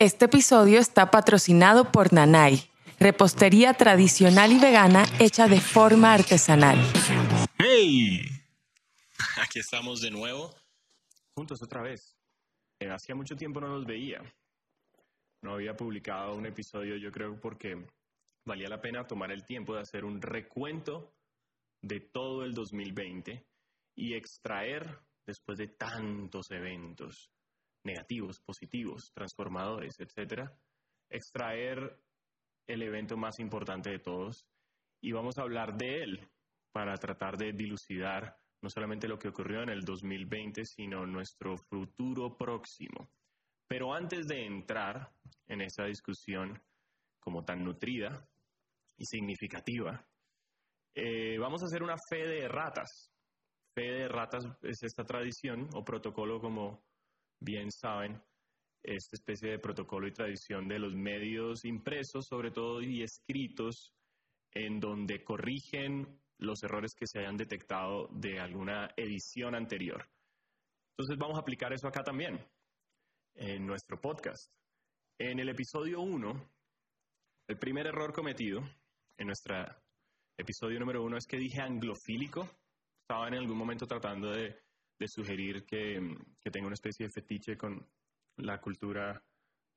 Este episodio está patrocinado por Nanay, repostería tradicional y vegana hecha de forma artesanal. ¡Hey! Aquí estamos de nuevo, juntos otra vez. Eh, hacía mucho tiempo no nos veía. No había publicado un episodio, yo creo, porque valía la pena tomar el tiempo de hacer un recuento de todo el 2020 y extraer, después de tantos eventos, negativos, positivos, transformadores, etcétera, extraer el evento más importante de todos y vamos a hablar de él para tratar de dilucidar no solamente lo que ocurrió en el 2020, sino nuestro futuro próximo. Pero antes de entrar en esa discusión como tan nutrida y significativa, eh, vamos a hacer una fe de ratas. Fe de ratas es esta tradición o protocolo como bien saben, esta especie de protocolo y tradición de los medios impresos, sobre todo, y escritos, en donde corrigen los errores que se hayan detectado de alguna edición anterior. Entonces vamos a aplicar eso acá también, en nuestro podcast. En el episodio 1, el primer error cometido en nuestro episodio número 1 es que dije anglofílico. Estaba en algún momento tratando de de sugerir que, que tenga una especie de fetiche con la cultura,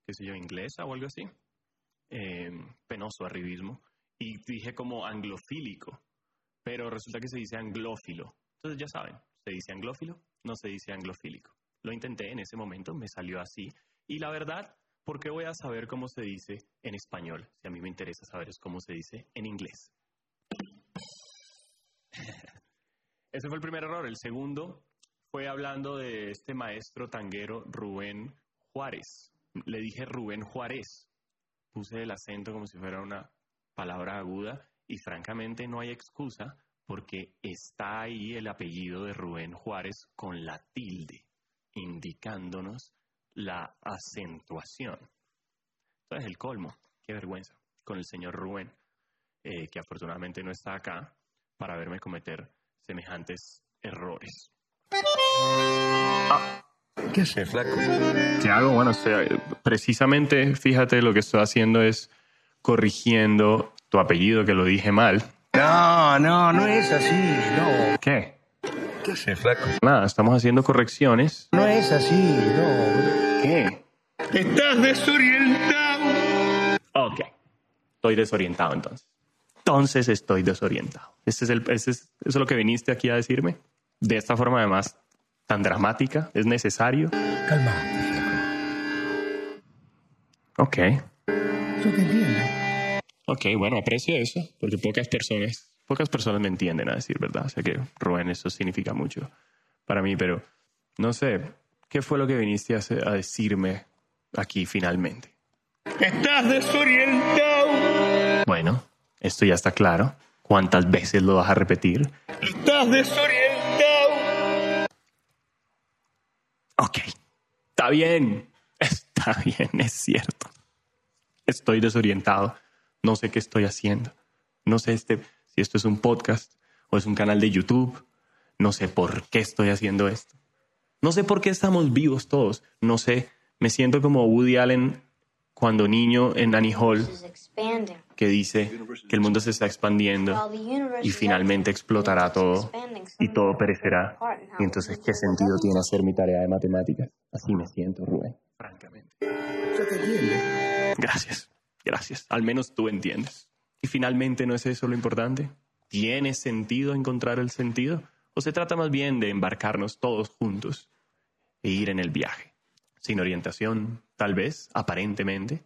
qué sé yo, inglesa o algo así. Eh, penoso arribismo. Y dije como anglofílico, pero resulta que se dice anglófilo. Entonces ya saben, se dice anglófilo, no se dice anglofílico. Lo intenté en ese momento, me salió así. Y la verdad, ¿por qué voy a saber cómo se dice en español? Si a mí me interesa saber es cómo se dice en inglés. Ese fue el primer error. El segundo fue hablando de este maestro tanguero Rubén Juárez. Le dije Rubén Juárez. Puse el acento como si fuera una palabra aguda y francamente no hay excusa porque está ahí el apellido de Rubén Juárez con la tilde, indicándonos la acentuación. Entonces el colmo, qué vergüenza, con el señor Rubén, eh, que afortunadamente no está acá para verme cometer semejantes errores. Ah, ¿Qué hace, flaco? ¿Qué hago? Bueno, precisamente, fíjate, lo que estoy haciendo es corrigiendo tu apellido, que lo dije mal. No, no, no es así, no. ¿Qué? ¿Qué hace, flaco? Nada, estamos haciendo correcciones. No es así, no. ¿Qué? Estás desorientado. Ok. Estoy desorientado entonces. Entonces estoy desorientado. ¿Ese es el, ese es, ¿Eso es lo que viniste aquí a decirme? de esta forma además tan dramática? ¿Es necesario? Calmate, Ok. Yo te entiendo. Ok, bueno, aprecio eso, porque pocas personas, pocas personas me entienden a decir verdad. O sea que, Rubén, eso significa mucho para mí, pero no sé, ¿qué fue lo que viniste a, a decirme aquí finalmente? Estás desorientado. Bueno, esto ya está claro. ¿Cuántas veces lo vas a repetir? Estás desorientado. Ok, está bien, está bien, es cierto. Estoy desorientado, no sé qué estoy haciendo. No sé este, si esto es un podcast o es un canal de YouTube. No sé por qué estoy haciendo esto. No sé por qué estamos vivos todos. No sé, me siento como Woody Allen cuando niño en Annie Hall que dice que el mundo se está expandiendo y finalmente explotará todo y todo perecerá. Y entonces, ¿qué sentido tiene hacer mi tarea de matemáticas? Así me siento, Rubén, francamente. Gracias, gracias. Al menos tú entiendes. Y finalmente, ¿no es eso lo importante? ¿Tiene sentido encontrar el sentido? ¿O se trata más bien de embarcarnos todos juntos e ir en el viaje? Sin orientación, tal vez, aparentemente,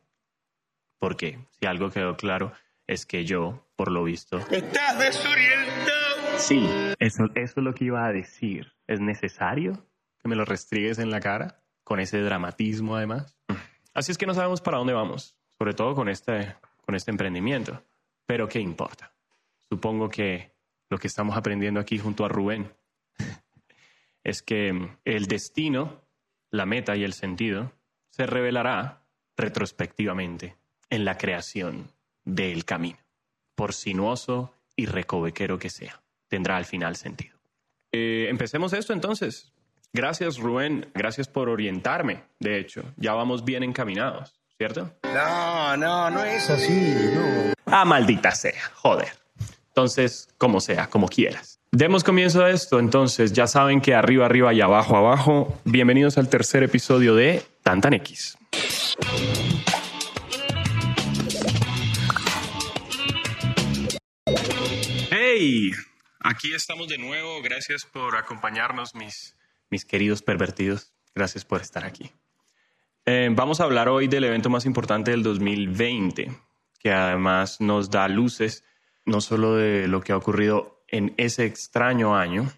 porque si algo quedó claro es que yo, por lo visto... Estás desorientado. Sí, eso, eso es lo que iba a decir. ¿Es necesario que me lo restrigues en la cara? Con ese dramatismo además. Así es que no sabemos para dónde vamos, sobre todo con este, con este emprendimiento. Pero ¿qué importa? Supongo que lo que estamos aprendiendo aquí junto a Rubén es que el destino, la meta y el sentido se revelará retrospectivamente en la creación del camino, por sinuoso y recovequero que sea. Tendrá al final sentido. Eh, empecemos esto entonces. Gracias Rubén, gracias por orientarme, de hecho, ya vamos bien encaminados. ¿cierto? No, no, no es así, no. Ah, maldita sea, joder. Entonces, como sea, como quieras. Demos comienzo a esto, entonces ya saben que arriba, arriba y abajo, abajo. Bienvenidos al tercer episodio de Tantan X. Aquí estamos de nuevo. Gracias por acompañarnos, mis, mis queridos pervertidos. Gracias por estar aquí. Eh, vamos a hablar hoy del evento más importante del 2020, que además nos da luces no solo de lo que ha ocurrido en ese extraño año,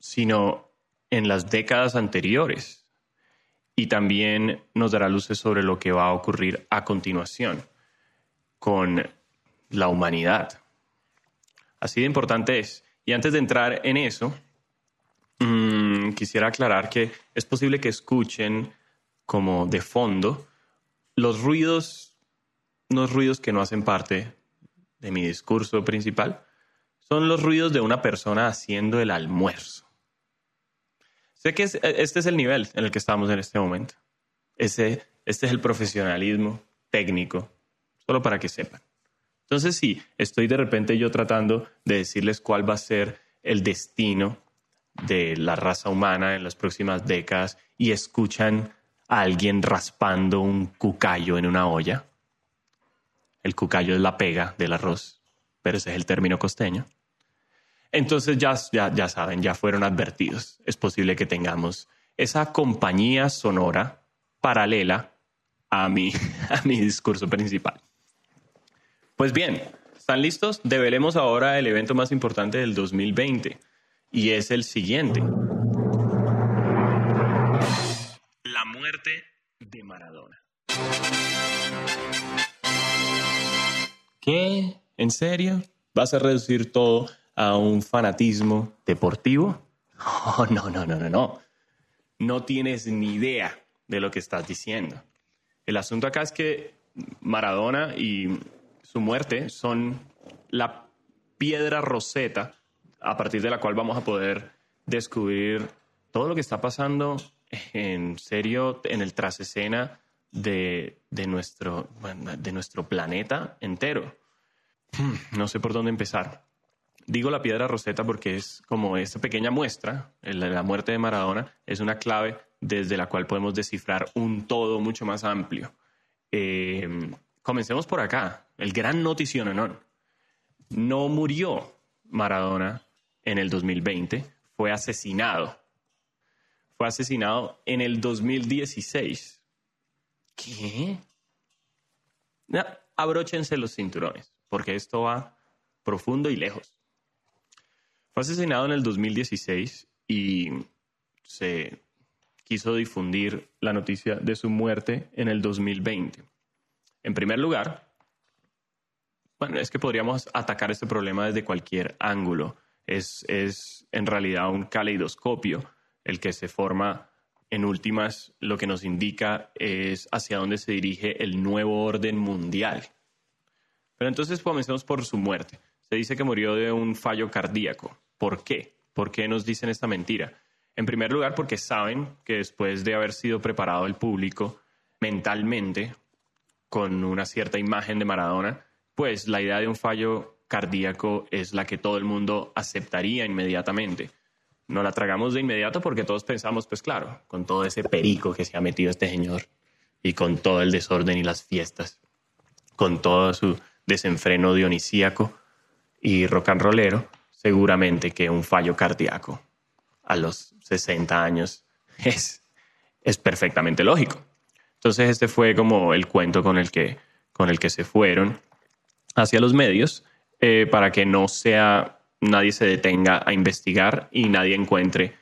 sino en las décadas anteriores. Y también nos dará luces sobre lo que va a ocurrir a continuación con la humanidad. Así de importante es. Y antes de entrar en eso, mmm, quisiera aclarar que es posible que escuchen como de fondo los ruidos, los ruidos que no hacen parte de mi discurso principal, son los ruidos de una persona haciendo el almuerzo. Sé que es, este es el nivel en el que estamos en este momento. Ese, este es el profesionalismo técnico, solo para que sepan. Entonces, sí, estoy de repente yo tratando de decirles cuál va a ser el destino de la raza humana en las próximas décadas y escuchan a alguien raspando un cucayo en una olla. El cucayo es la pega del arroz, pero ese es el término costeño. Entonces ya, ya, ya saben, ya fueron advertidos. Es posible que tengamos esa compañía sonora paralela a mi, a mi discurso principal. Pues bien, ¿están listos? Develemos ahora el evento más importante del 2020 y es el siguiente. La muerte de Maradona. ¿Qué? ¿En serio? ¿Vas a reducir todo a un fanatismo deportivo? Oh, no, no, no, no, no. No tienes ni idea de lo que estás diciendo. El asunto acá es que Maradona y su muerte son la piedra roseta a partir de la cual vamos a poder descubrir todo lo que está pasando en serio en el trasescena de, de, nuestro, de nuestro planeta entero. Hmm, no sé por dónde empezar. Digo la piedra roseta porque es como esta pequeña muestra, la muerte de Maradona, es una clave desde la cual podemos descifrar un todo mucho más amplio. Eh, comencemos por acá, el gran notición, ¿no? No murió Maradona en el 2020, fue asesinado. Fue asesinado en el 2016. ¿Qué? abróchense los cinturones, porque esto va profundo y lejos. Fue asesinado en el 2016 y se quiso difundir la noticia de su muerte en el 2020. En primer lugar, bueno, es que podríamos atacar este problema desde cualquier ángulo. Es, es en realidad un caleidoscopio el que se forma en últimas, lo que nos indica es hacia dónde se dirige el nuevo orden mundial. Pero entonces comencemos por su muerte. Se dice que murió de un fallo cardíaco. ¿Por qué? ¿Por qué nos dicen esta mentira? En primer lugar, porque saben que después de haber sido preparado el público mentalmente con una cierta imagen de Maradona, pues la idea de un fallo cardíaco es la que todo el mundo aceptaría inmediatamente. No la tragamos de inmediato porque todos pensamos, pues claro, con todo ese perico que se ha metido este señor y con todo el desorden y las fiestas, con todo su desenfreno dionisíaco y rock and rollero, seguramente que un fallo cardíaco a los 60 años es, es perfectamente lógico. Entonces este fue como el cuento con el que, con el que se fueron hacia los medios eh, para que no sea, nadie se detenga a investigar y nadie encuentre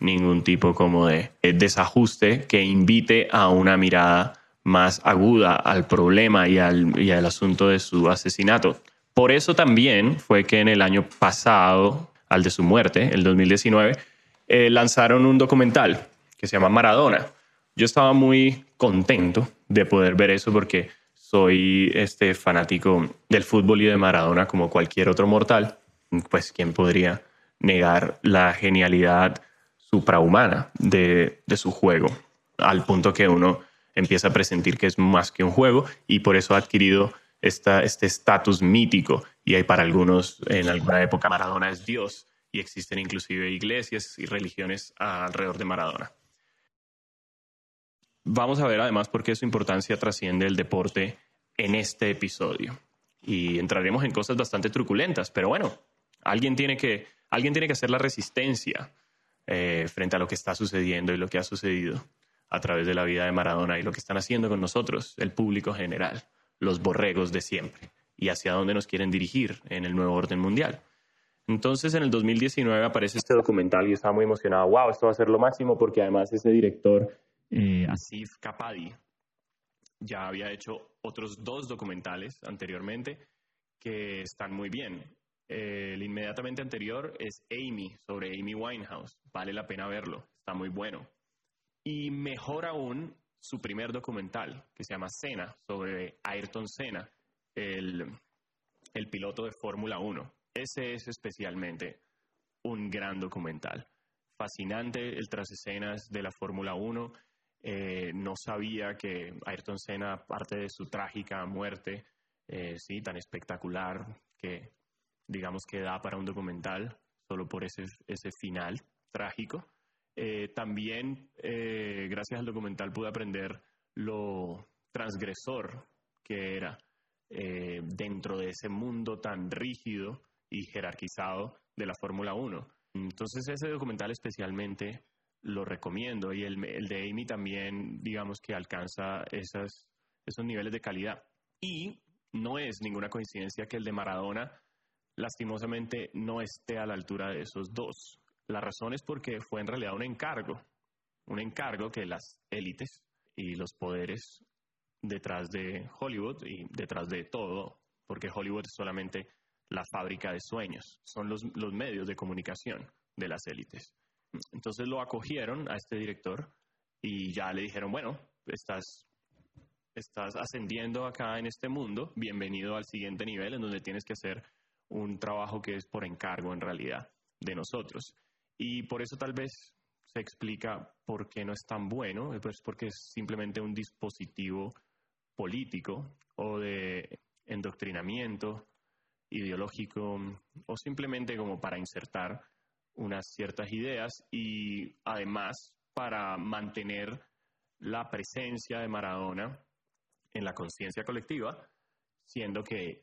ningún tipo como de desajuste que invite a una mirada más aguda al problema y al, y al asunto de su asesinato. Por eso también fue que en el año pasado, al de su muerte, el 2019, eh, lanzaron un documental que se llama Maradona. Yo estaba muy contento de poder ver eso porque soy este fanático del fútbol y de Maradona como cualquier otro mortal. Pues quién podría negar la genialidad suprahumana de, de su juego, al punto que uno empieza a presentir que es más que un juego y por eso ha adquirido esta, este estatus mítico. Y hay para algunos, en alguna época, Maradona es Dios y existen inclusive iglesias y religiones alrededor de Maradona. Vamos a ver además por qué su importancia trasciende el deporte en este episodio. Y entraremos en cosas bastante truculentas, pero bueno, alguien tiene que, alguien tiene que hacer la resistencia eh, frente a lo que está sucediendo y lo que ha sucedido a través de la vida de Maradona y lo que están haciendo con nosotros, el público general, los borregos de siempre, y hacia dónde nos quieren dirigir en el nuevo orden mundial. Entonces, en el 2019 aparece este documental y estaba muy emocionado. ¡Wow! Esto va a ser lo máximo porque además ese director, eh, Asif Kapadi, ya había hecho otros dos documentales anteriormente que están muy bien. el inmediatamente anterior es Amy, sobre Amy Winehouse. Vale la pena verlo, está muy bueno. Y mejor aún, su primer documental, que se llama Senna, sobre Ayrton Senna, el, el piloto de Fórmula 1 ese es especialmente un gran documental. Fascinante el tras escenas de la Fórmula 1. Eh, no sabía que Ayrton Senna, aparte de su trágica muerte, eh, sí, tan espectacular que digamos que da para un documental solo por ese, ese final trágico. Eh, también, gracias al documental, pude aprender lo transgresor que era dentro de ese mundo tan rígido y jerarquizado de la Fórmula 1. Entonces ese documental especialmente lo recomiendo y el, el de Amy también, digamos que alcanza esas, esos niveles de calidad. Y no es ninguna coincidencia que el de Maradona lastimosamente no esté a la altura de esos dos. La razón es porque fue en realidad un encargo, un encargo que las élites y los poderes detrás de Hollywood y detrás de todo, porque Hollywood es solamente la fábrica de sueños, son los, medios de comunicación de las élites. Entonces lo acogieron a este director y ya le dijeron, bueno, estás, estás ascendiendo acá en este mundo, bienvenido al siguiente nivel en donde tienes que hacer un trabajo que es por encargo en realidad de nosotros. Y por eso tal vez se explica por qué no es tan bueno, pues porque es simplemente un dispositivo político o de endoctrinamiento ideológico o simplemente como para insertar unas ciertas ideas y además para mantener la presencia de Maradona en la conciencia colectiva, siendo que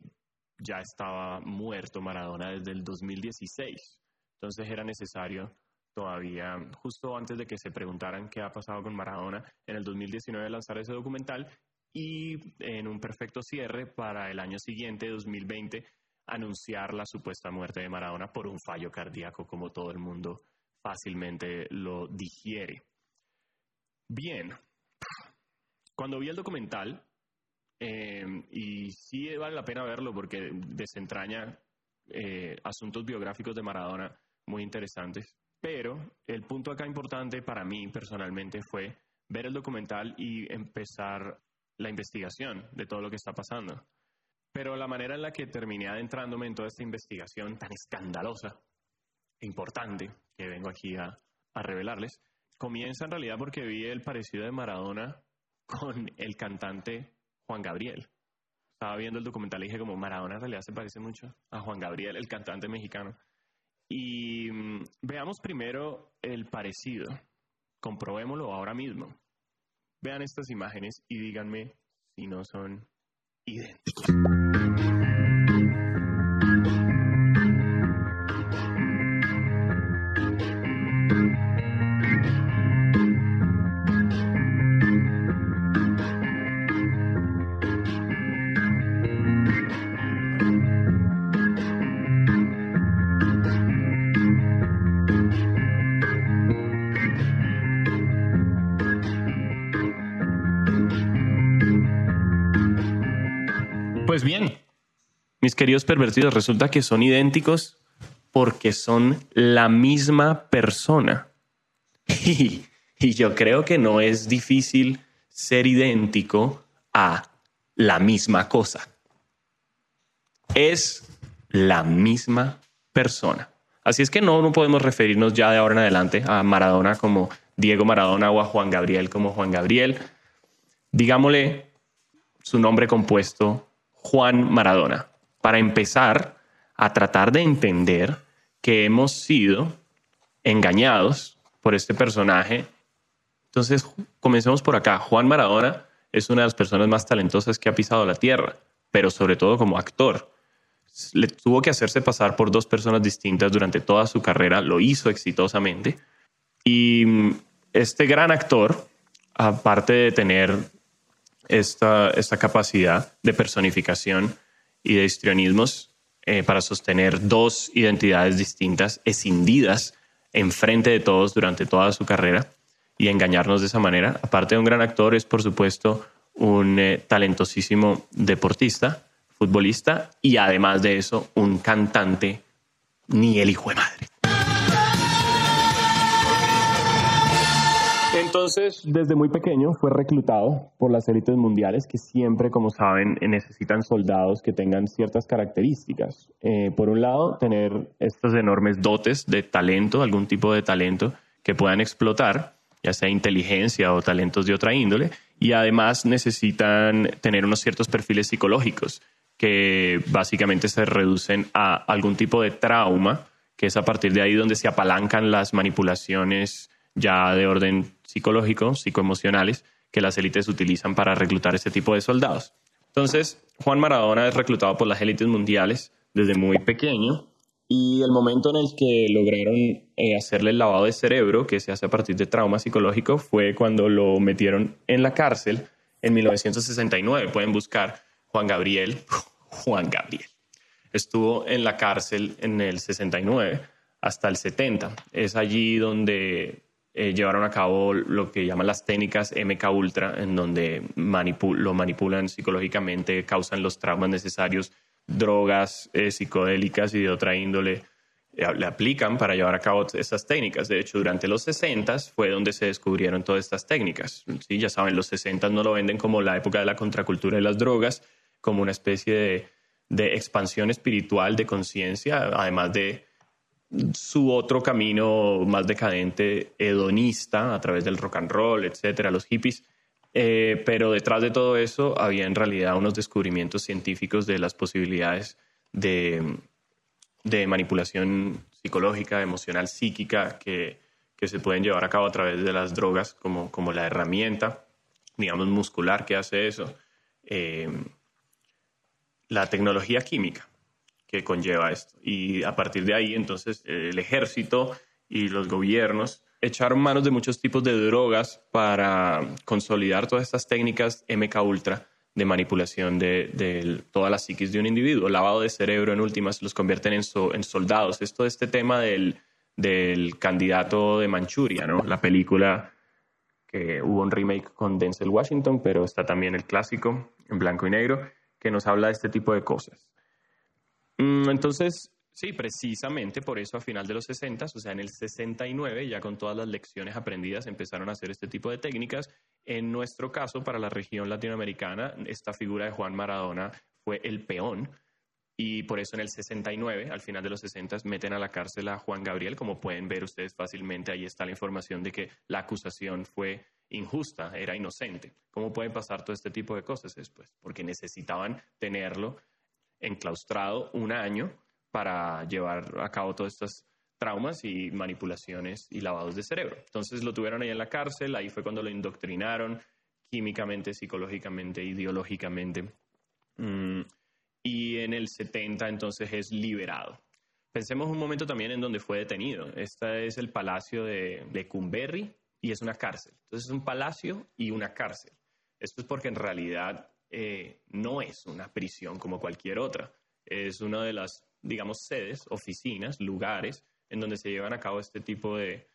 ya estaba muerto Maradona desde el 2016. Entonces era necesario todavía, justo antes de que se preguntaran qué ha pasado con Maradona, en el 2019 lanzar ese documental y en un perfecto cierre para el año siguiente, 2020, anunciar la supuesta muerte de Maradona por un fallo cardíaco, como todo el mundo fácilmente lo digiere. Bien, cuando vi el documental, eh, y sí vale la pena verlo porque desentraña eh, asuntos biográficos de Maradona muy interesantes, pero el punto acá importante para mí personalmente fue ver el documental y empezar la investigación de todo lo que está pasando. Pero la manera en la que terminé adentrándome en toda esta investigación tan escandalosa e importante que vengo aquí a, revelarles, comienza en realidad porque vi el parecido de Maradona con el cantante Juan Gabriel. Estaba viendo el documental y dije como Maradona en realidad se parece mucho a Juan Gabriel, el cantante mexicano. Y mm, veamos primero el parecido. Comprobémoslo ahora mismo. Vean estas imágenes y díganme si no son idénticos. Mis queridos pervertidos, resulta que son idénticos porque son la misma persona. Y, yo creo que no es difícil ser idéntico a la misma cosa. Es la misma persona. Así es que no, no podemos referirnos ya de ahora en adelante a Maradona como Diego Maradona o a Juan Gabriel como Juan Gabriel digámosle su nombre compuesto, Juan Maradona, para empezar a tratar de entender que hemos sido engañados por este personaje. Entonces, comencemos por acá. Juan Maradona es una de las personas más talentosas que ha pisado la tierra, pero sobre todo como actor. Le tuvo que hacerse pasar por dos personas distintas durante toda su carrera, lo hizo exitosamente. Y mm, este gran actor, aparte de tener esta, esta capacidad de personificación y de histrionismos eh, para sostener dos identidades distintas, escindidas enfrente de todos durante toda su carrera y engañarnos de esa manera. Aparte de un gran actor, es por supuesto un eh, talentosísimo deportista, futbolista y además de eso, un cantante ni el hijo de madre. Entonces, desde muy pequeño fue reclutado por las élites mundiales que siempre, como saben, necesitan soldados que tengan ciertas características. Eh, por un lado, tener estas enormes dotes de talento, algún tipo de talento que puedan explotar, ya sea inteligencia o talentos de otra índole, y además necesitan tener unos ciertos perfiles psicológicos que básicamente se reducen a algún tipo de trauma, que es a partir de ahí donde se apalancan las manipulaciones ya de orden psicológico, psicoemocionales, que las élites utilizan para reclutar este tipo de soldados. Entonces, Juan Maradona es reclutado por las élites mundiales desde muy pequeño y el momento en el que lograron eh, hacerle el lavado de cerebro, que se hace a partir de trauma psicológico, fue cuando lo metieron en la cárcel en 1969. Pueden buscar Juan Gabriel. Juan Gabriel. Estuvo en la cárcel en el 69 hasta el 70. Es allí donde eh, llevaron a cabo lo que llaman las técnicas MK Ultra, en donde lo manipulan psicológicamente, causan los traumas necesarios, drogas eh, psicodélicas y de otra índole eh, le aplican para llevar a cabo esas técnicas. De hecho, durante los 60 fue donde se descubrieron todas estas técnicas. ¿sí? Ya saben, los 60 no lo venden como la época de la contracultura de las drogas, como una especie de expansión espiritual de conciencia, además de su otro camino más decadente, hedonista, a través del rock and roll, etcétera, los hippies. Eh, pero detrás de todo eso había en realidad unos descubrimientos científicos de las posibilidades de, manipulación psicológica, emocional, psíquica que, se pueden llevar a cabo a través de las drogas como, como la herramienta, digamos, muscular que hace eso. Eh, la tecnología química que conlleva esto. Y a partir de ahí, entonces, el ejército y los gobiernos echaron manos de muchos tipos de drogas para consolidar todas estas técnicas MK Ultra de manipulación de, toda la psiquis de un individuo. Lavado de cerebro, en últimas, los convierten en, en soldados. Esto este tema del, del candidato de Manchuria, ¿no? La película que hubo un remake con Denzel Washington, pero está también el clásico en blanco y negro, que nos habla de este tipo de cosas. Mm, entonces, sí, precisamente por eso a final de los 60, o sea, en el 69, ya con todas las lecciones aprendidas, empezaron a hacer este tipo de técnicas. En nuestro caso, para la región latinoamericana, esta figura de Juan Maradona fue el peón. Y por eso en el 69, al final de los 60, meten a la cárcel a Juan Gabriel. Como pueden ver ustedes fácilmente, ahí está la información de que la acusación fue injusta, era inocente. ¿Cómo pueden pasar todo este tipo de cosas después? Porque necesitaban tenerlo enclaustrado un año para llevar a cabo todos estos traumas y manipulaciones y lavados de cerebro. Entonces lo tuvieron ahí en la cárcel, ahí fue cuando lo indoctrinaron químicamente, psicológicamente, ideológicamente. Mm, y en el 70 entonces es liberado. Pensemos un momento también en donde fue detenido. Este es el palacio de, de Cumberry y es una cárcel. Entonces es un palacio y una cárcel. Esto es porque en realidad eh, no es una prisión como cualquier otra. Es una de las, digamos, sedes, oficinas, lugares en donde se llevan a cabo este tipo de,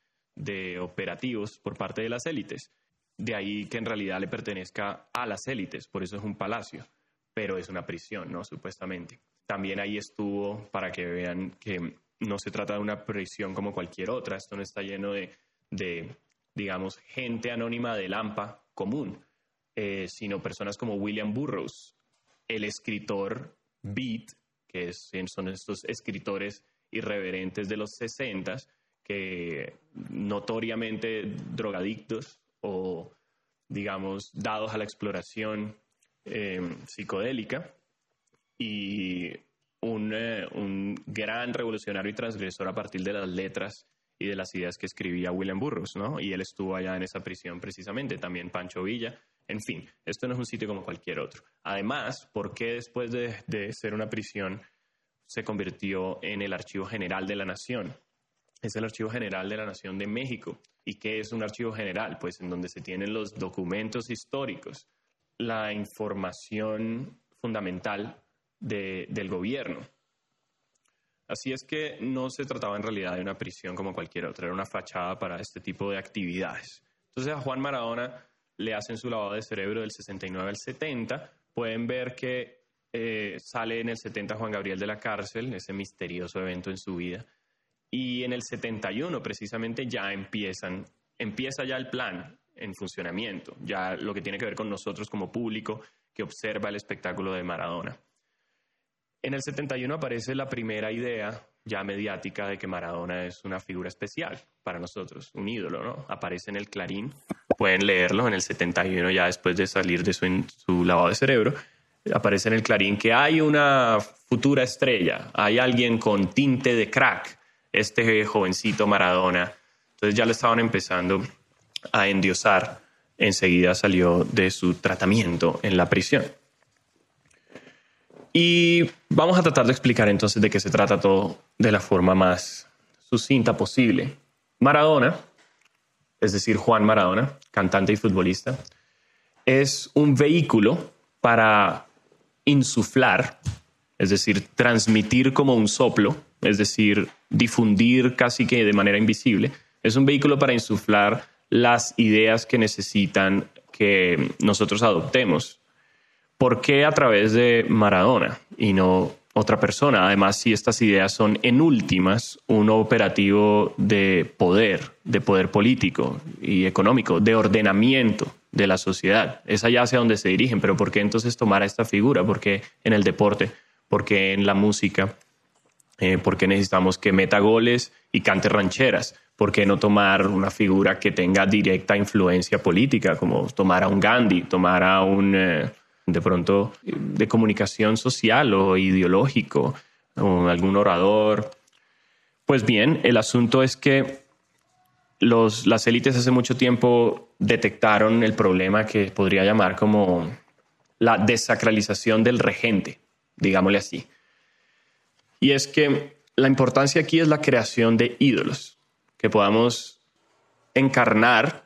operativos por parte de las élites. De ahí que en realidad le pertenezca a las élites, por eso es un palacio, pero es una prisión, ¿no? Supuestamente. También ahí estuvo para que vean que no se trata de una prisión como cualquier otra, esto no está lleno de, de digamos, gente anónima de Lampa común. Eh, sino personas como William Burroughs, el escritor Beat, que son estos escritores irreverentes de los 60 que notoriamente drogadictos o digamos, dados a la exploración eh, psicodélica y un, eh, un, gran revolucionario y transgresor a partir de las letras y de las ideas que escribía William Burroughs, ¿no? Y él estuvo allá en esa prisión precisamente, también Pancho Villa. En fin, esto no es un sitio como cualquier otro. Además, ¿por qué después de, ser una prisión se convirtió en el Archivo General de la Nación? Es el Archivo General de la Nación de México. ¿Y qué es un archivo general? Pues en donde se tienen los documentos históricos, la información fundamental de, del gobierno. Así es que no se trataba en realidad de una prisión como cualquier otra, era una fachada para este tipo de actividades. Entonces a Juan Maradona le hacen su lavado de cerebro del 69 al 70. Pueden ver que eh, sale en el 70 Juan Gabriel de la cárcel, ese misterioso evento en su vida. Y en el 71 precisamente ya empiezan, empieza ya el plan en funcionamiento, ya lo que tiene que ver con nosotros como público que observa el espectáculo de Maradona. En el 71 aparece la primera idea ya mediática de que Maradona es una figura especial para nosotros, un ídolo, ¿no? Aparece en el Clarín, pueden leerlo en el 71 ya después de salir de su, su lavado de cerebro, aparece en el Clarín que hay una futura estrella, hay alguien con tinte de crack, este jovencito Maradona. Entonces ya lo estaban empezando a endiosar. Enseguida salió de su tratamiento en la prisión. Y vamos a tratar de explicar entonces de qué se trata todo de la forma más sucinta posible. Maradona, es decir, Juan Maradona, cantante y futbolista, es un vehículo para insuflar, es decir, transmitir como un soplo, es decir, difundir casi que de manera invisible. Es un vehículo para insuflar las ideas que necesitan que nosotros adoptemos ¿por qué a través de Maradona y no otra persona? Además, si estas ideas son en últimas un operativo de poder, de poder político y económico, de ordenamiento de la sociedad. Es allá hacia donde se dirigen, pero ¿por qué entonces tomar a esta figura? ¿Por qué en el deporte? ¿Por qué en la música? Eh, ¿Por qué necesitamos que meta goles y cante rancheras? ¿Por qué no tomar una figura que tenga directa influencia política, como tomar a un Gandhi, tomar a un... Eh, de pronto de comunicación social o ideológico, o algún orador. Pues bien, el asunto es que los, las élites hace mucho tiempo detectaron el problema que podría llamar como la desacralización del regente, digámosle así. Y es que la importancia aquí es la creación de ídolos, que podamos encarnar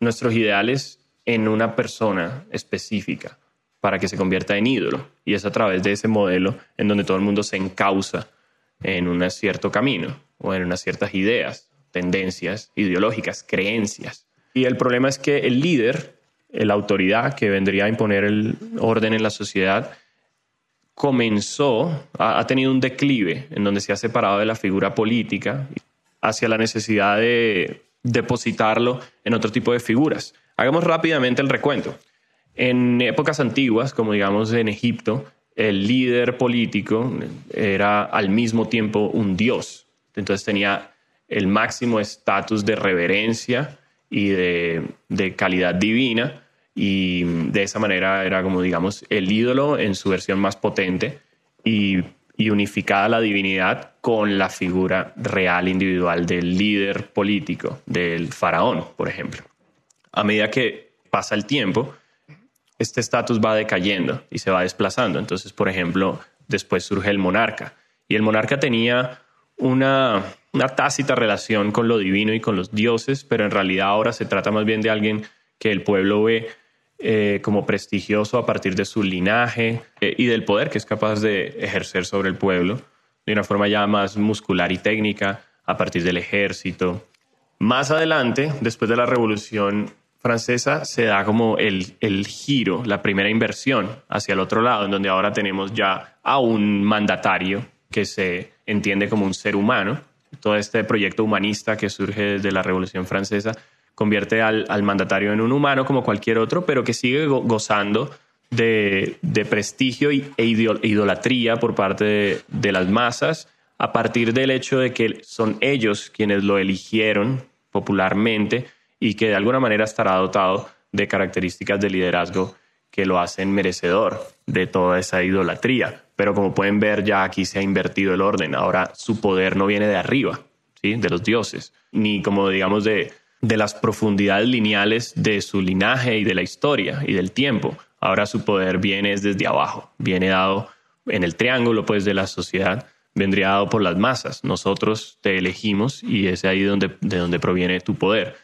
nuestros ideales en una persona específica para que se convierta en ídolo. Y es a través de ese modelo en donde todo el mundo se encausa en un cierto camino o en unas ciertas ideas, tendencias ideológicas, creencias. Y el problema es que el líder, la autoridad que vendría a imponer el orden en la sociedad, comenzó, ha, tenido un declive en donde se ha separado de la figura política hacia la necesidad de depositarlo en otro tipo de figuras. Hagamos rápidamente el recuento. En épocas antiguas, como digamos en Egipto, el líder político era al mismo tiempo un dios. Entonces tenía el máximo estatus de reverencia y de, calidad divina y de esa manera era como digamos el ídolo en su versión más potente y, y unificada la divinidad con la figura real individual del líder político, del faraón, por ejemplo. A medida que pasa el tiempo, este estatus va decayendo y se va desplazando. Entonces, por ejemplo, después surge el monarca. Y el monarca tenía una, tácita relación con lo divino y con los dioses, pero en realidad ahora se trata más bien de alguien que el pueblo ve eh, como prestigioso a partir de su linaje eh, y del poder que es capaz de ejercer sobre el pueblo de una forma ya más muscular y técnica a partir del ejército. Más adelante, después de la revolución francesa se da como el, el, giro, la primera inversión hacia el otro lado, en donde ahora tenemos ya a un mandatario que se entiende como un ser humano. Todo este proyecto humanista que surge desde la Revolución Francesa convierte al, al mandatario en un humano como cualquier otro, pero que sigue gozando de, de, prestigio e idolatría por parte de, de las masas a partir del hecho de que son ellos quienes lo eligieron popularmente y que de alguna manera estará dotado de características de liderazgo que lo hacen merecedor de toda esa idolatría. Pero como pueden ver, ya aquí se ha invertido el orden. Ahora su poder no viene de arriba, ¿sí? de los dioses, ni como digamos de, de las profundidades lineales de su linaje y de la historia y del tiempo. Ahora su poder viene desde abajo, viene dado en el triángulo pues de la sociedad, vendría dado por las masas. Nosotros te elegimos y es ahí donde, de donde proviene tu poder.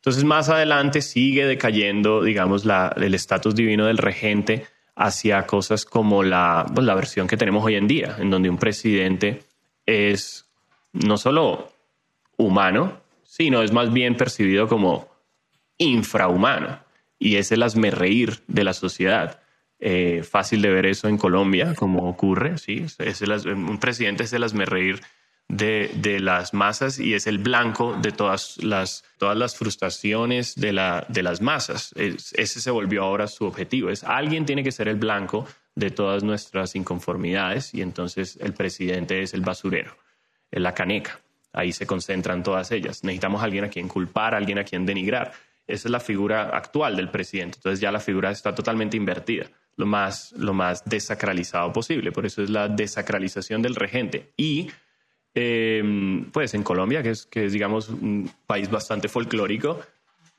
Entonces más adelante sigue decayendo, digamos, la, el estatus divino del regente hacia cosas como la, pues, la versión que tenemos hoy en día, en donde un presidente es no solo humano, sino es más bien percibido como infrahumano y es el reír de la sociedad. Eh, fácil de ver eso en Colombia, como ocurre, ¿sí? Es un presidente es el reír de, las masas y es el blanco de todas las, todas las frustraciones de, la, de las masas. ese se volvió ahora su objetivo. Es alguien tiene que ser el blanco de todas nuestras inconformidades y entonces el presidente es el basurero, la caneca. Ahí se concentran todas ellas. Necesitamos alguien a quien culpar, alguien a quien denigrar. Esa es la figura actual del presidente. Entonces ya la figura está totalmente invertida, lo más, lo más desacralizado posible. Por eso es la desacralización del regente. Y eh, pues en Colombia, que es, que digamos, un país bastante folclórico,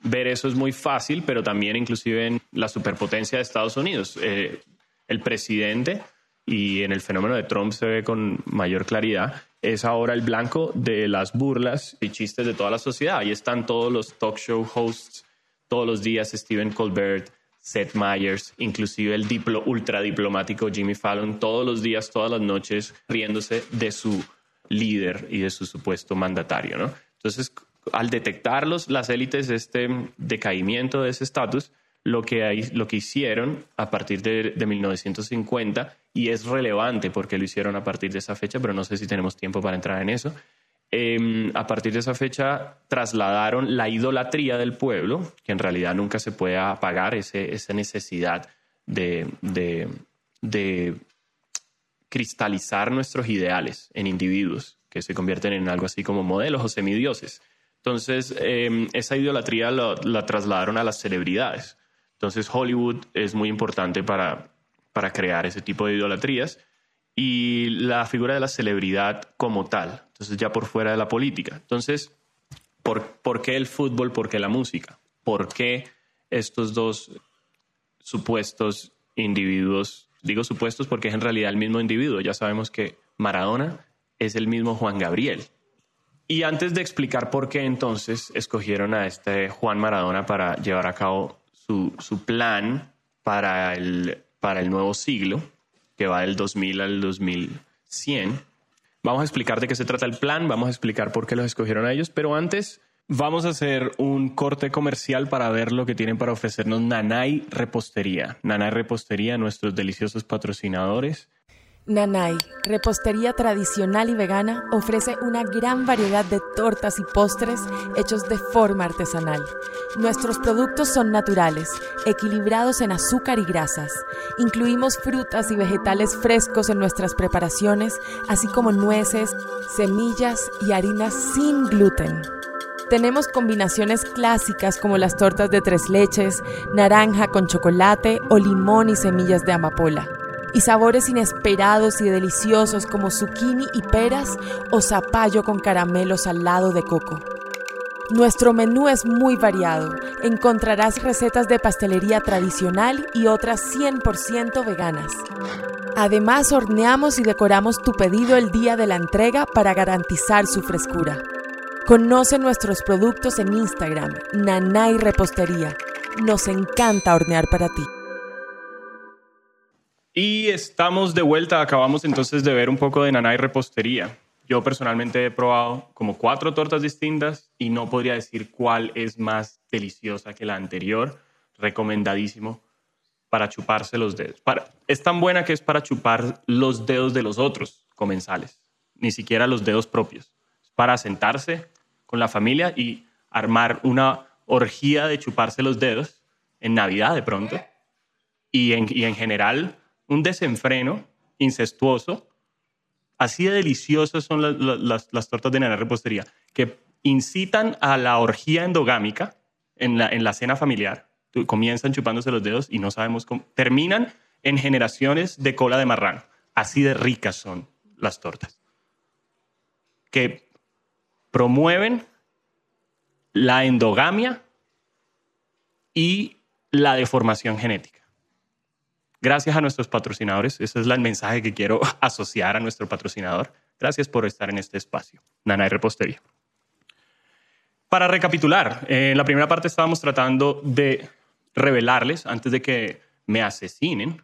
ver eso es muy fácil, pero también inclusive en la superpotencia de Estados Unidos. Eh, el presidente, y en el fenómeno de Trump se ve con mayor claridad, es ahora el blanco de las burlas y chistes de toda la sociedad. Ahí están todos los talk show hosts todos los días, Stephen Colbert, Seth Meyers, inclusive el diplo, ultradiplomático Jimmy Fallon, todos los días, todas las noches, riéndose de su líder y de su supuesto mandatario. ¿no? Entonces, al detectarlos las élites este decaimiento de ese estatus, lo que, lo que hicieron a partir de, de 1950 y es relevante porque lo hicieron a partir de esa fecha, pero no sé si tenemos tiempo para entrar en eso. Em, a partir de esa fecha trasladaron la idolatría del pueblo, que en realidad nunca se puede apagar ese, esa necesidad de, de, de, cristalizar nuestros ideales en individuos que se convierten en algo así como modelos o semidioses. Entonces, em, esa idolatría la trasladaron a las celebridades. Entonces, Hollywood es muy importante para, para crear ese tipo de idolatrías y la figura de la celebridad como tal, entonces ya por fuera de la política. Entonces, ¿por, ¿por qué el fútbol? ¿Por qué la música? ¿Por qué estos dos supuestos individuos? Digo supuestos porque es en realidad el mismo individuo. Ya sabemos que Maradona es el mismo Juan Gabriel. Y antes de explicar por qué entonces escogieron a este Juan Maradona para llevar a cabo su, su plan para el para el nuevo siglo, que va del 2000 al 2100. Vamos a explicar de qué se trata el plan, vamos a explicar por qué los escogieron a ellos, pero antes vamos a hacer un corte comercial para ver lo que tienen para ofrecernos Nanay Repostería. Nanay Repostería, nuestros deliciosos patrocinadores. Nanay, repostería tradicional y vegana, ofrece una gran variedad de tortas y postres hechos de forma artesanal. Nuestros productos son naturales, equilibrados en azúcar y grasas. Incluimos frutas y vegetales frescos en nuestras preparaciones, así como nueces, semillas y harinas sin gluten. Tenemos combinaciones clásicas como las tortas de tres leches, naranja con chocolate o limón y semillas de amapola y sabores inesperados y deliciosos como zucchini y peras o zapallo con caramelos al lado de coco. Nuestro menú es muy variado. Encontrarás recetas de pastelería tradicional y otras 100% veganas. Además, horneamos y decoramos tu pedido el día de la entrega para garantizar su frescura. Conoce nuestros productos en Instagram, Nanay Repostería. Nos encanta hornear para ti. Y estamos de vuelta, acabamos entonces de ver un poco de naná y repostería. Yo personalmente he probado como cuatro tortas distintas y no podría decir cuál es más deliciosa que la anterior. Recomendadísimo para chuparse los dedos. es tan buena que es para chupar los dedos de los otros comensales, ni siquiera los dedos propios. Es para sentarse con la familia y armar una orgía de chuparse los dedos en Navidad de pronto. Y en, y en general un desenfreno incestuoso. Así de deliciosas son las, tortas de nana repostería, que incitan a la orgía endogámica en la, en la cena familiar. comienzan chupándose los dedos y no sabemos cómo. Terminan en generaciones de cola de marrano. Así de ricas son las tortas. Que promueven la endogamia y la deformación genética. Gracias a nuestros patrocinadores, ese es el mensaje que quiero asociar a nuestro patrocinador. Gracias por estar en este espacio. Nana y Repostería. Para recapitular, en la primera parte estábamos tratando de revelarles, antes de que me asesinen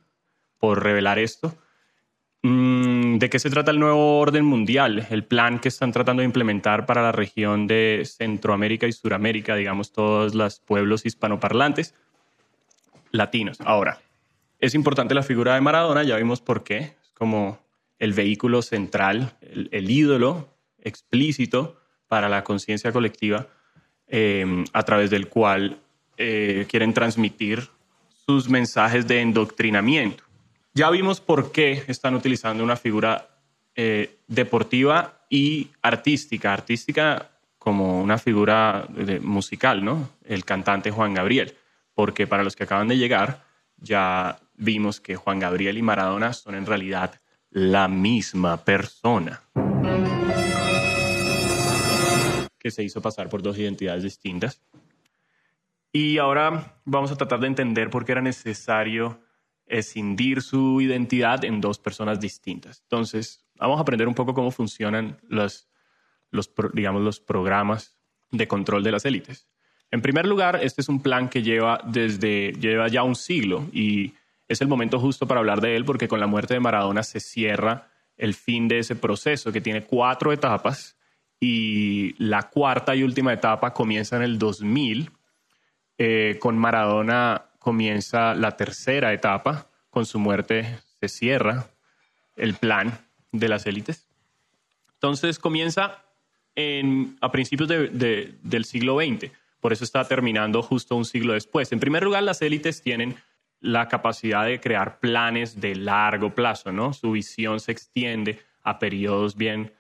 por revelar esto, de qué se trata el nuevo orden mundial, el plan que están tratando de implementar para la región de Centroamérica y Suramérica, digamos todos los pueblos hispanoparlantes latinos. Ahora, es importante la figura de Maradona, ya vimos por qué, es como el vehículo central, el, ídolo explícito para la conciencia colectiva em, a través del cual eh, quieren transmitir sus mensajes de endoctrinamiento. Ya vimos por qué están utilizando una figura eh, deportiva y artística. Artística como una figura musical, ¿no? El cantante Juan Gabriel. Porque para los que acaban de llegar, ya vimos que Juan Gabriel y Maradona son en realidad la misma persona. Que se hizo pasar por dos identidades distintas. Y ahora vamos a tratar de entender por qué era necesario escindir su identidad en dos personas distintas. Entonces, vamos a aprender un poco cómo funcionan los, digamos, los programas de control de las élites. En primer lugar, este es un plan que lleva, desde, lleva ya un siglo y es el momento justo para hablar de él porque con la muerte de Maradona se cierra el fin de ese proceso que tiene cuatro etapas y la cuarta y última etapa comienza en el 2000. Eh, con Maradona comienza la tercera etapa, con su muerte se cierra el plan de las élites. Entonces comienza a principios del siglo XX, por eso está terminando justo un siglo después. En primer lugar, las élites tienen la capacidad de crear planes de largo plazo, ¿no? Su visión se extiende a periodos bien,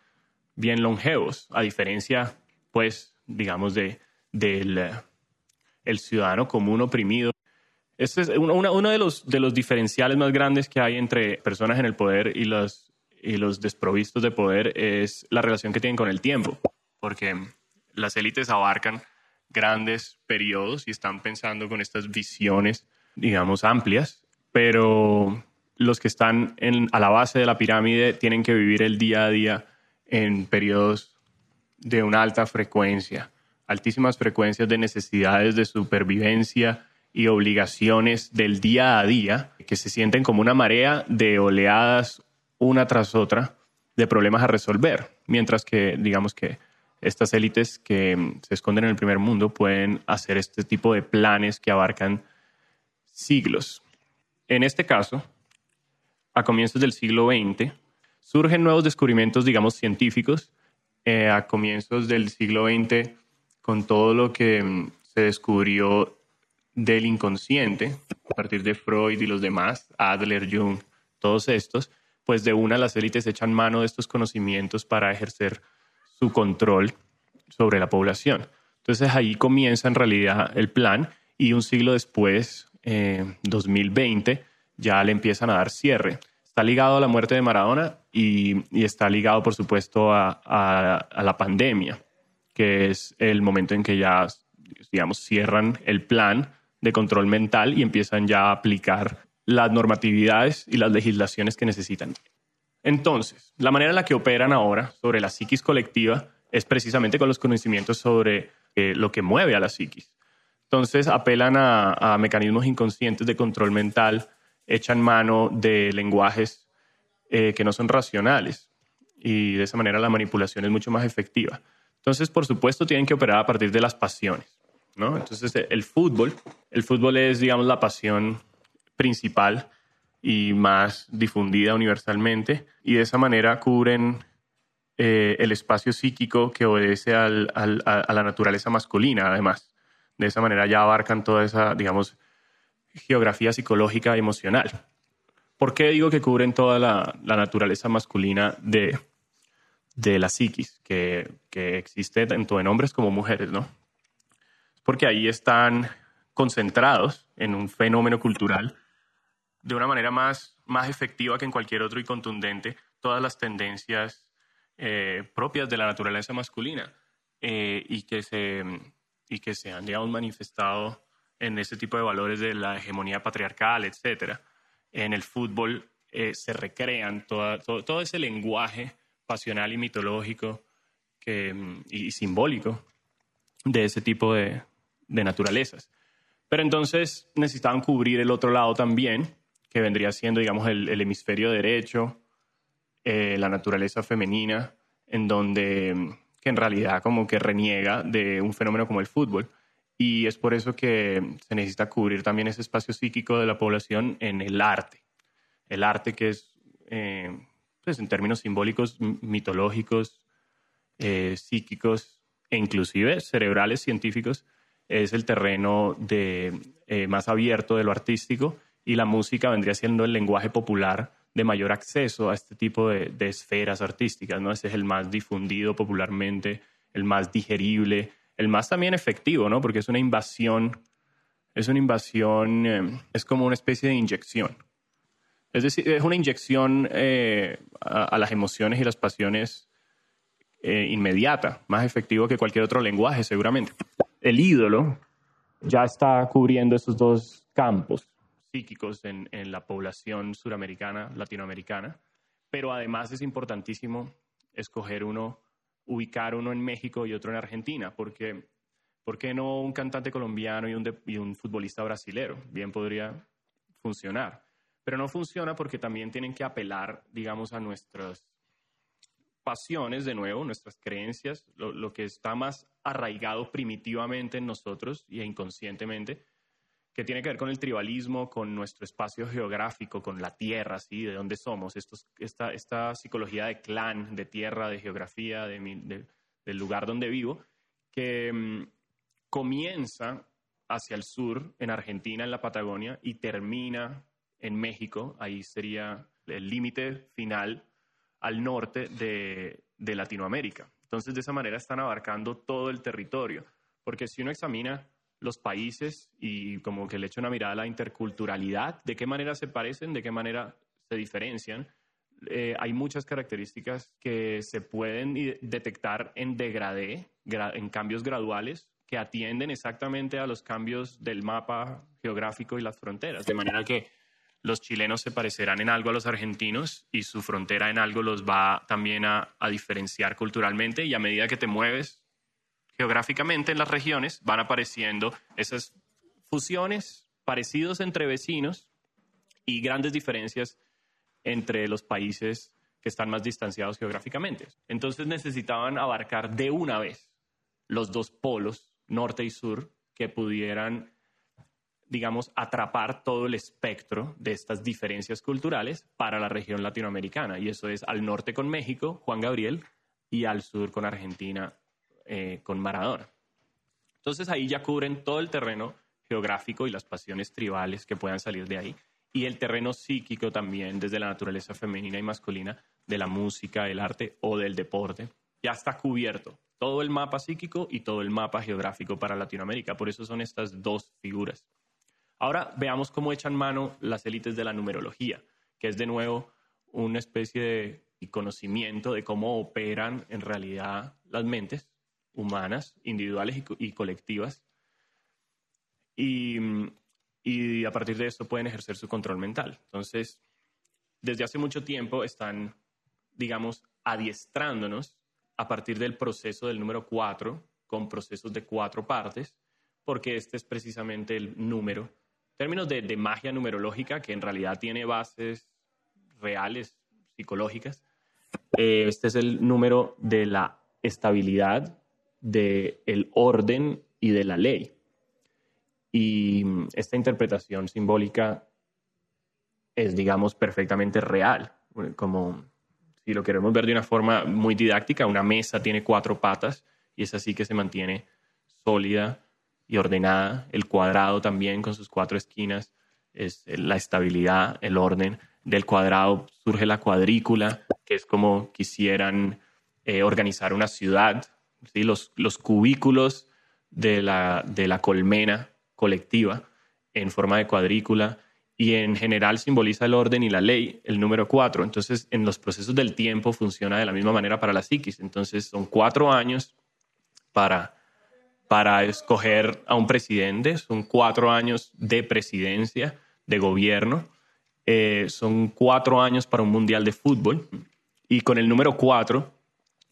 bien longevos, a diferencia, pues, digamos, de, del eh, el ciudadano común oprimido. Este es uno, de, los, de los diferenciales más grandes que hay entre personas en el poder y los, y los desprovistos de poder es la relación que tienen con el tiempo, porque las élites abarcan grandes periodos y están pensando con estas visiones digamos, amplias, pero los que están a la base de la pirámide tienen que vivir el día a día en periodos de una alta frecuencia, altísimas frecuencias de necesidades de supervivencia y obligaciones del día a día, que se sienten como una marea de oleadas una tras otra de problemas a resolver, mientras que digamos que estas élites que se esconden en el primer mundo pueden hacer este tipo de planes que abarcan siglos. En este caso, a comienzos del siglo XX, surgen nuevos descubrimientos, digamos, científicos. Eh, a comienzos del siglo XX, con todo lo que mm, se descubrió del inconsciente, a partir de Freud y los demás, Adler, Jung, todos estos, pues de una las élites echan mano de estos conocimientos para ejercer su control sobre la población. Entonces ahí comienza en realidad el plan y un siglo después 2020 eh, ya le empiezan a dar cierre. Está ligado a la muerte de Maradona y, está ligado, por supuesto, a, la pandemia, que es el momento en que ya, digamos, cierran el plan de control mental y empiezan ya a aplicar las normatividades y las legislaciones que necesitan. Entonces, la manera en la que operan ahora sobre la psiquis colectiva es precisamente con los conocimientos sobre eh, lo que mueve a la psiquis. Entonces apelan a, mecanismos inconscientes de control mental, echan mano de lenguajes eh, que no son racionales y de esa manera la manipulación es mucho más efectiva. Entonces, por supuesto, tienen que operar a partir de las pasiones. Entonces, el fútbol, el fútbol es, digamos, la pasión principal y más difundida universalmente y de esa manera cubren eh, el espacio psíquico que obedece a la naturaleza masculina, además. De esa manera ya abarcan toda esa, digamos, geografía psicológica emocional. ¿Por qué digo que cubren toda la, naturaleza masculina de, de la psiquis, que, que, existe tanto en hombres como mujeres, ¿no? Porque ahí están concentrados en un fenómeno cultural de una manera más, más efectiva que en cualquier otro y contundente todas las tendencias eh, propias de la naturaleza masculina eh, y, que se, y que se han, digamos, manifestado en ese tipo de valores de la hegemonía patriarcal, etc. En el fútbol eh, se recrean todo, todo, ese lenguaje pasional y mitológico que, y, simbólico de ese tipo de, de naturalezas. Pero entonces necesitaban cubrir el otro lado también, que vendría siendo, digamos, el, hemisferio derecho, eh, la naturaleza femenina, en donde que en realidad como que reniega de un fenómeno como el fútbol. Y es por eso que se necesita cubrir también ese espacio psíquico de la población en el arte. El arte que es, eh, pues en términos simbólicos, mitológicos, eh, psíquicos e inclusive cerebrales científicos, es el terreno de, más abierto de lo artístico y la música vendría siendo el lenguaje popular de mayor acceso a este tipo de, esferas artísticas, ¿no? Ese es el más difundido popularmente, el más digerible, el más también efectivo, ¿no? Porque es una invasión, es una invasión, eh, es como una especie de inyección. Es decir, es una inyección eh, a, las emociones y las pasiones eh, inmediata, más efectivo que cualquier otro lenguaje, seguramente. El ídolo ya está cubriendo esos dos campos psíquicos en, la población suramericana, latinoamericana, pero además es importantísimo escoger uno, ubicar uno en México y otro en Argentina, porque ¿por no un cantante colombiano y un, y un futbolista brasilero? Bien podría funcionar, pero no funciona porque también tienen que apelar, digamos, a nuestras pasiones, de nuevo, nuestras creencias, lo, lo que está más arraigado primitivamente en nosotros y inconscientemente, que tiene que ver con el tribalismo, con nuestro espacio geográfico, con la tierra, ¿sí? De dónde somos, esta, esta psicología de clan, de tierra, de geografía, de, del lugar donde vivo, que mm, comienza hacia el sur, en Argentina, en la Patagonia, y termina en México, ahí sería el límite final al norte de, de Latinoamérica. Entonces, de esa manera están abarcando todo el territorio, porque si uno examina los países y como que le echo una mirada a la interculturalidad, de qué manera se parecen, de qué manera se diferencian. Eh, hay muchas características que se pueden detectar en degradé, en cambios graduales, que atienden exactamente a los cambios del mapa geográfico y las fronteras. De manera que los chilenos se parecerán en algo a los argentinos y su frontera en algo los va también a, diferenciar culturalmente y a medida que te mueves geográficamente en las regiones van apareciendo esas fusiones, parecidos entre vecinos y grandes diferencias entre los países que están más distanciados geográficamente. Entonces necesitaban abarcar de una vez los dos polos, norte y sur, que pudieran, digamos, atrapar todo el espectro de estas diferencias culturales para la región latinoamericana. Y eso es al norte con México, Juan Gabriel, y al sur con Argentina, eh, con Maradona. Entonces ahí ya cubren todo el terreno geográfico y las pasiones tribales que puedan salir de ahí. Y el terreno psíquico también, desde la naturaleza femenina y masculina, de la música, el arte o del deporte. Ya está cubierto todo el mapa psíquico y todo el mapa geográfico para Latinoamérica. Por eso son estas dos figuras. Ahora veamos cómo echan mano las élites de la numerología, que es de nuevo una especie de conocimiento de cómo operan en realidad las mentes humanas, individuales y, colectivas. Y, a partir de esto pueden ejercer su control mental. Entonces, desde hace mucho tiempo están, digamos, adiestrándonos a partir del proceso del número 4, con procesos de cuatro partes, porque este es precisamente el número. Términos de, de magia numerológica, que en realidad tiene bases reales, psicológicas, eh, este es el número de la estabilidad, del orden y de la ley. Y esta interpretación simbólica es, digamos, perfectamente real. Como si lo queremos ver de una forma muy didáctica, una mesa tiene cuatro patas y es así que se mantiene sólida y ordenada. El cuadrado también con sus cuatro esquinas es la estabilidad, el orden. Del cuadrado surge la cuadrícula, que es como quisieran eh, organizar una ciudad, los, cubículos de la, colmena colectiva en forma de cuadrícula y en general simboliza el orden y la ley, el número cuatro. Entonces, en los procesos del tiempo funciona de la misma manera para la psiquis. Entonces, son cuatro años para, para escoger a un presidente, son cuatro años de presidencia, de gobierno, eh, son cuatro años para un mundial de fútbol. Y con el número cuatro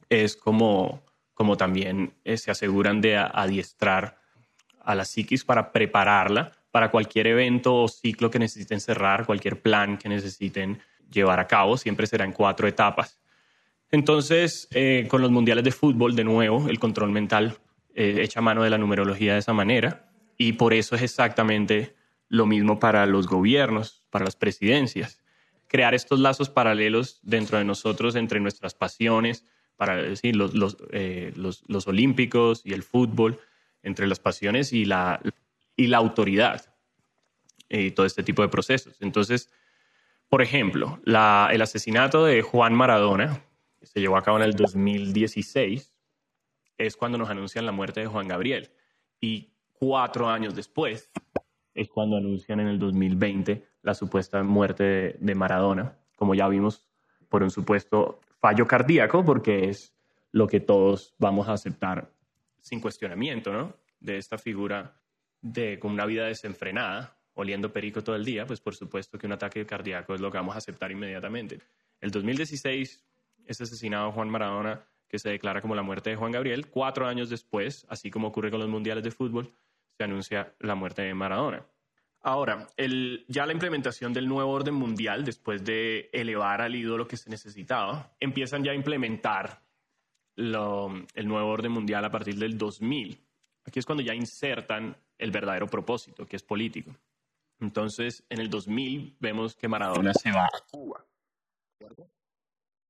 es como, como también eh, se aseguran de adiestrar a la psiquis para prepararla para cualquier evento o ciclo que necesiten cerrar, cualquier plan que necesiten llevar a cabo, siempre será en cuatro etapas. Entonces, eh, con los mundiales de fútbol, de nuevo, el control mental eh, echa mano de la numerología de esa manera y por eso es exactamente lo mismo para los gobiernos, para las presidencias. Crear estos lazos paralelos dentro de nosotros, entre nuestras pasiones, para decir, los, los, eh, los, los olímpicos y el fútbol, entre las pasiones y la, y la autoridad y todo este tipo de procesos. Entonces, por ejemplo, el asesinato de Juan Maradona, se llevó a cabo en el 2016, es cuando nos anuncian la muerte de Juan Gabriel. Y cuatro años después es cuando anuncian en el 2020 la supuesta muerte de Maradona, como ya vimos, por un supuesto fallo cardíaco, porque es lo que todos vamos a aceptar sin cuestionamiento, ¿no? De esta figura de con una vida desenfrenada, oliendo perico todo el día, pues por supuesto que un ataque cardíaco es lo que vamos a aceptar inmediatamente. El 2016 es asesinado Juan Maradona, que se declara como la muerte de Juan Gabriel. Cuatro años después, así como ocurre con los mundiales de fútbol, se anuncia la muerte de Maradona. Ahora, el, ya la implementación del nuevo orden mundial, después de elevar al ídolo que se necesitaba, empiezan ya a implementar el nuevo orden mundial a partir del 2000. Aquí es cuando ya insertan el verdadero propósito, que es político. Entonces, en el 2000 vemos que Maradona se va a Cuba.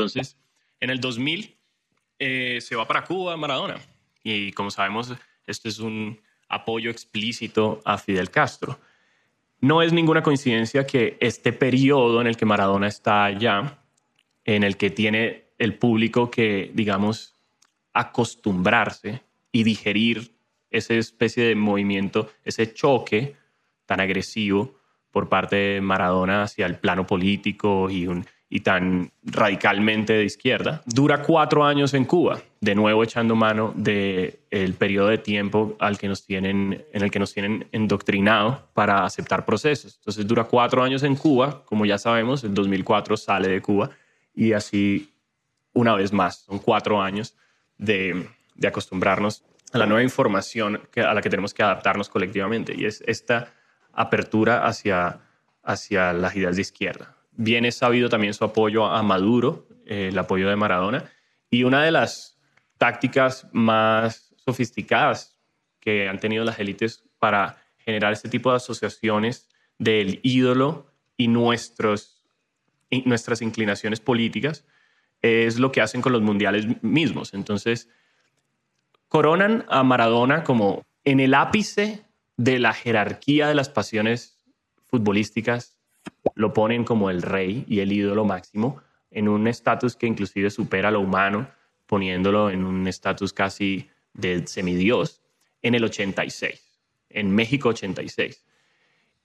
Entonces, en el 2000 eh, se va para Cuba Maradona y como sabemos, este es un apoyo explícito a Fidel Castro. No es ninguna coincidencia que este periodo en el que Maradona está allá, en el que tiene el público que, digamos, acostumbrarse y digerir esa especie de movimiento, ese choque tan agresivo por parte de Maradona hacia el plano político y un, y tan radicalmente de izquierda. Dura cuatro años en Cuba, de nuevo echando mano del el periodo de tiempo al que nos tienen, en el que nos tienen endoctrinado para aceptar procesos. Entonces dura cuatro años en Cuba, como ya sabemos, en 2004 sale de Cuba y así una vez más, son cuatro años de, de acostumbrarnos a la nueva información a la que tenemos que adaptarnos colectivamente y es esta apertura hacia, hacia las ideas de izquierda bien es sabido también su apoyo a Maduro, eh, el apoyo de Maradona, y una de las tácticas más sofisticadas que han tenido las élites para generar este tipo de asociaciones del ídolo y nuestros, nuestras inclinaciones políticas es lo que hacen con los mundiales mismos. Entonces, coronan a Maradona como en el ápice de la jerarquía de las pasiones futbolísticas lo ponen como el rey y el ídolo máximo en un estatus que inclusive supera lo humano, poniéndolo en un estatus casi de semidios en el 86, en México 86.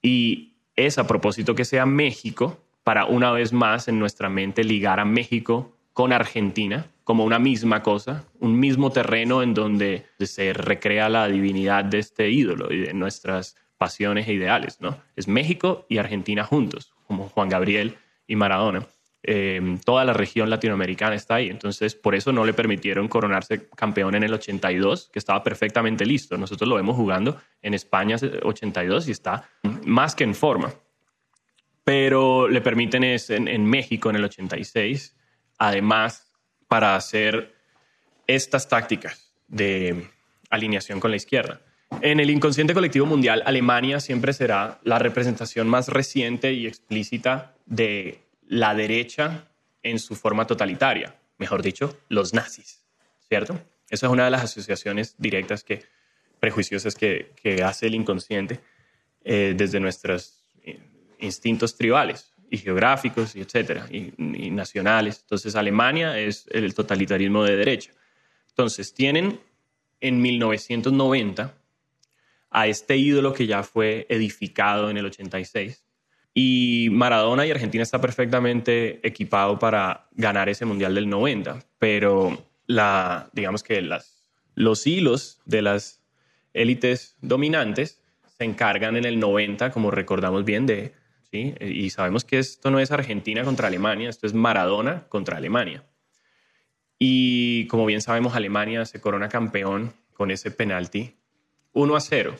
Y es a propósito que sea México para una vez más en nuestra mente ligar a México con Argentina como una misma cosa, un mismo terreno en donde se recrea la divinidad de este ídolo y de nuestras pasiones e ideales, ¿no? Es México y Argentina juntos, como Juan Gabriel y Maradona. Eh, toda la región latinoamericana está ahí. Entonces, por eso no le permitieron coronarse campeón en el 82, que estaba perfectamente listo. Nosotros lo vemos jugando en España 82 y está más que en forma. pero le permiten es en, en México en el 86, además para hacer estas tácticas de alineación con la izquierda. En el inconsciente colectivo mundial, Alemania siempre será la representación más reciente y explícita de la derecha en su forma totalitaria, mejor dicho, los nazis, ¿cierto? Esa es una de las asociaciones directas que, prejuiciosas que, que hace el inconsciente eh, desde nuestros eh, instintos tribales y geográficos y etcétera, y, y nacionales. Entonces, Alemania es el totalitarismo de derecha. Entonces, tienen en 1990 a este ídolo que ya fue edificado en el 86. Y Maradona y Argentina está perfectamente equipado para ganar ese Mundial del 90, pero la, digamos que las, los hilos de las élites dominantes se encargan en el 90, como recordamos bien, de, ¿sí? y sabemos que esto no es Argentina contra Alemania, esto es Maradona contra Alemania. Y como bien sabemos, Alemania se corona campeón con ese penalti 1 a 0.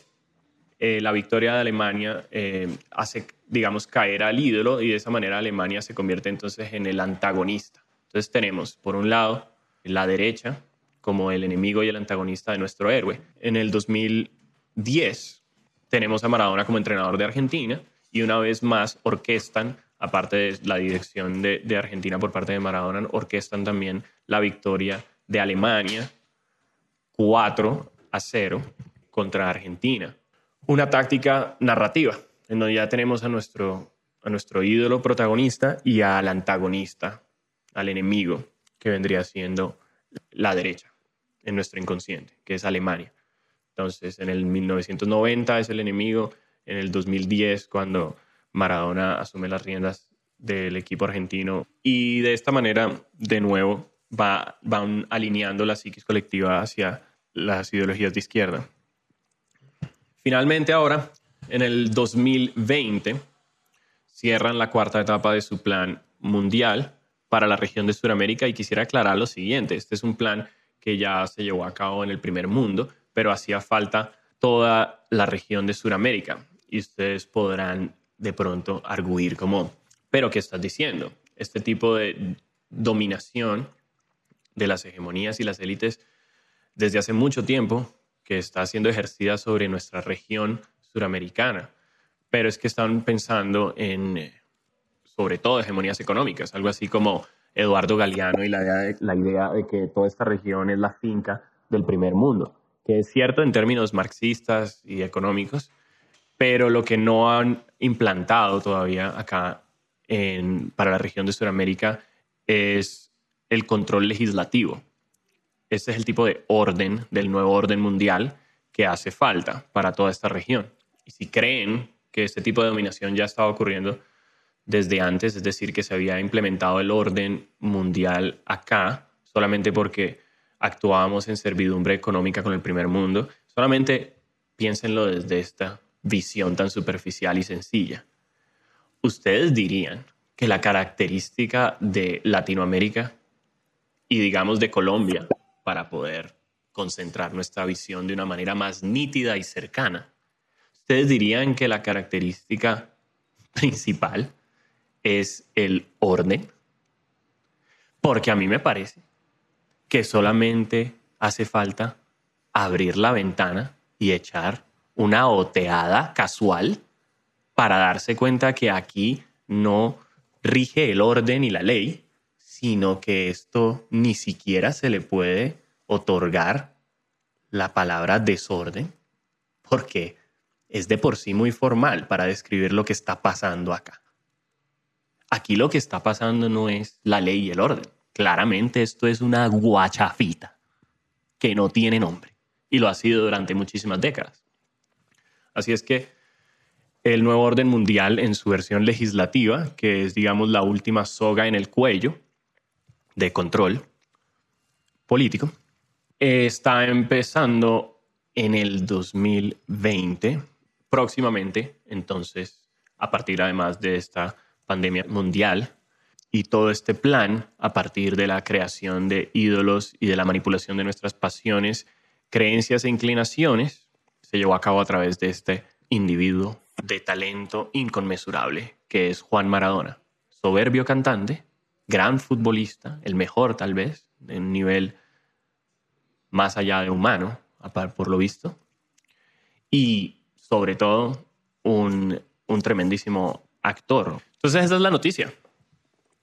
Eh, la victoria de Alemania eh, hace, digamos, caer al ídolo y de esa manera Alemania se convierte entonces en el antagonista. Entonces tenemos, por un lado, la derecha como el enemigo y el antagonista de nuestro héroe. En el 2010 tenemos a Maradona como entrenador de Argentina y una vez más orquestan, aparte de la dirección de, Argentina por parte de Maradona, orquestan también la victoria de Alemania 4 a 0 contra Argentina. Una táctica narrativa, en donde ya tenemos a nuestro, a nuestro ídolo protagonista y al antagonista, al enemigo, que vendría siendo la derecha en nuestro inconsciente, que es Alemania. Entonces, en el 1990 es el enemigo, en el 2010 cuando Maradona asume las riendas del equipo argentino y de esta manera, de nuevo, va, van alineando la psiquis colectiva hacia las ideologías de izquierda. Finalmente ahora, en el 2020, cierran la cuarta etapa de su plan mundial para la región de Sudamérica y quisiera aclarar lo siguiente, este es un plan que ya se llevó a cabo en el primer mundo, pero hacía falta toda la región de Sudamérica y ustedes podrán de pronto arguir como, pero ¿qué estás diciendo? Este tipo de dominación de las hegemonías y las élites desde hace mucho tiempo que está siendo ejercida sobre nuestra región suramericana, pero es que están pensando en, eh, sobre todo, hegemonías económicas, algo así como Eduardo Galeano y la idea, de, que toda esta región es la finca del primer mundo, que es cierto en términos marxistas y económicos, pero lo que no han implantado todavía acá en, para la región de Sudamérica es el control legislativo. Este es el tipo de orden del nuevo orden mundial que hace falta para toda esta región. Y si creen que este tipo de dominación ya estaba ocurriendo desde antes, es decir, que se había implementado el orden mundial acá, solamente porque actuábamos en servidumbre económica con el primer mundo, solamente piénsenlo desde esta visión tan superficial y sencilla. Ustedes dirían que la característica de Latinoamérica y digamos de Colombia para poder concentrar nuestra visión de una manera más nítida y cercana. Ustedes dirían que la característica principal es el orden, porque a mí me parece que solamente hace falta abrir la ventana y echar una oteada casual para darse cuenta que aquí no rige el orden y la ley, sino que esto ni siquiera se le puede otorgar la palabra desorden, porque es de por sí muy formal para describir lo que está pasando acá. Aquí lo que está pasando no es la ley y el orden. Claramente esto es una guachafita que no tiene nombre y lo ha sido durante muchísimas décadas. Así es que el nuevo orden mundial en su versión legislativa, que es digamos la última soga en el cuello, de control político está empezando en el 2020, próximamente, entonces, a partir además de esta pandemia mundial y todo este plan a partir de la creación de ídolos y de la manipulación de nuestras pasiones, creencias e inclinaciones, se llevó a cabo a través de este individuo de talento inconmensurable, que es Juan Maradona. Soberbio cantante, gran futbolista, el mejor tal vez, en un nivel más allá de humano, por lo visto. Y sobre todo, un, un tremendísimo actor. Entonces esa es la noticia,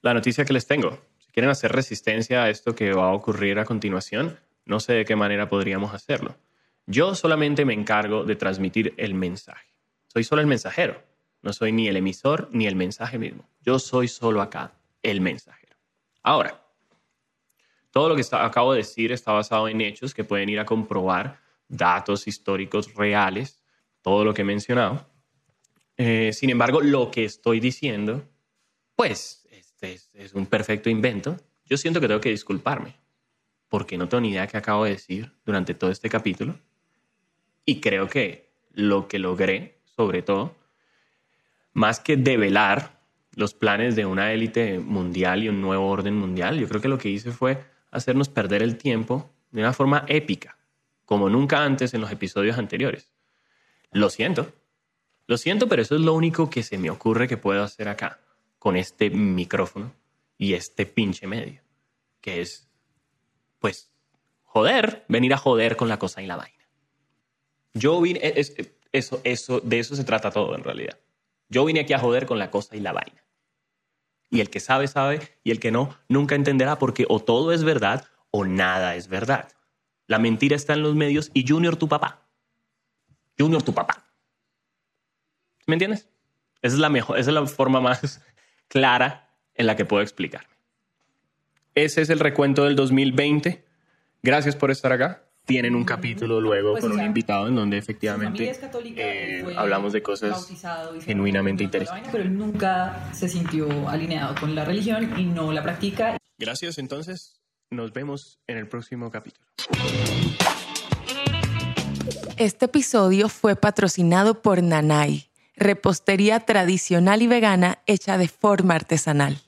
la noticia que les tengo. Si quieren hacer resistencia a esto que va a ocurrir a continuación, no sé de qué manera podríamos hacerlo. Yo solamente me encargo de transmitir el mensaje. Soy solo el mensajero. No soy ni el emisor ni el mensaje mismo. Yo soy solo acá el mensajero. Ahora, todo lo que acabo de decir está basado en hechos que pueden ir a comprobar datos históricos reales, todo lo que he mencionado. Eh, sin embargo, lo que estoy diciendo, pues, este es, un perfecto invento. Yo siento que tengo que disculparme, porque no tengo ni idea de qué acabo de decir durante todo este capítulo. Y creo que lo que logré, sobre todo, más que develar los planes de una élite mundial y un nuevo orden mundial, yo creo que lo que hice fue hacernos perder el tiempo de una forma épica, como nunca antes en los episodios anteriores. Lo siento, lo siento, pero eso es lo único que se me ocurre que puedo hacer acá, con este micrófono y este pinche medio, que es, pues, joder, venir a joder con la cosa y la vaina. Yo vine, eso, eso, de eso se trata todo en realidad. Yo vine aquí a joder con la cosa y la vaina. Y el que sabe, sabe, y el que no, nunca entenderá porque o todo es verdad o nada es verdad. La mentira está en los medios y Junior tu papá. Junior tu papá. ¿Me entiendes? Esa es la mejor, esa es la forma más clara en la que puedo explicarme. Ese es el recuento del 2020. Gracias por estar acá. Tienen un capítulo luego pues, con un invitado en donde efectivamente eh, hablamos de cosas genuinamente interesantes. Pero él nunca se sintió alineado con la religión y no la practica. Gracias entonces. Nos vemos en el próximo capítulo. Este episodio fue patrocinado por Nanay repostería tradicional y vegana hecha de forma artesanal.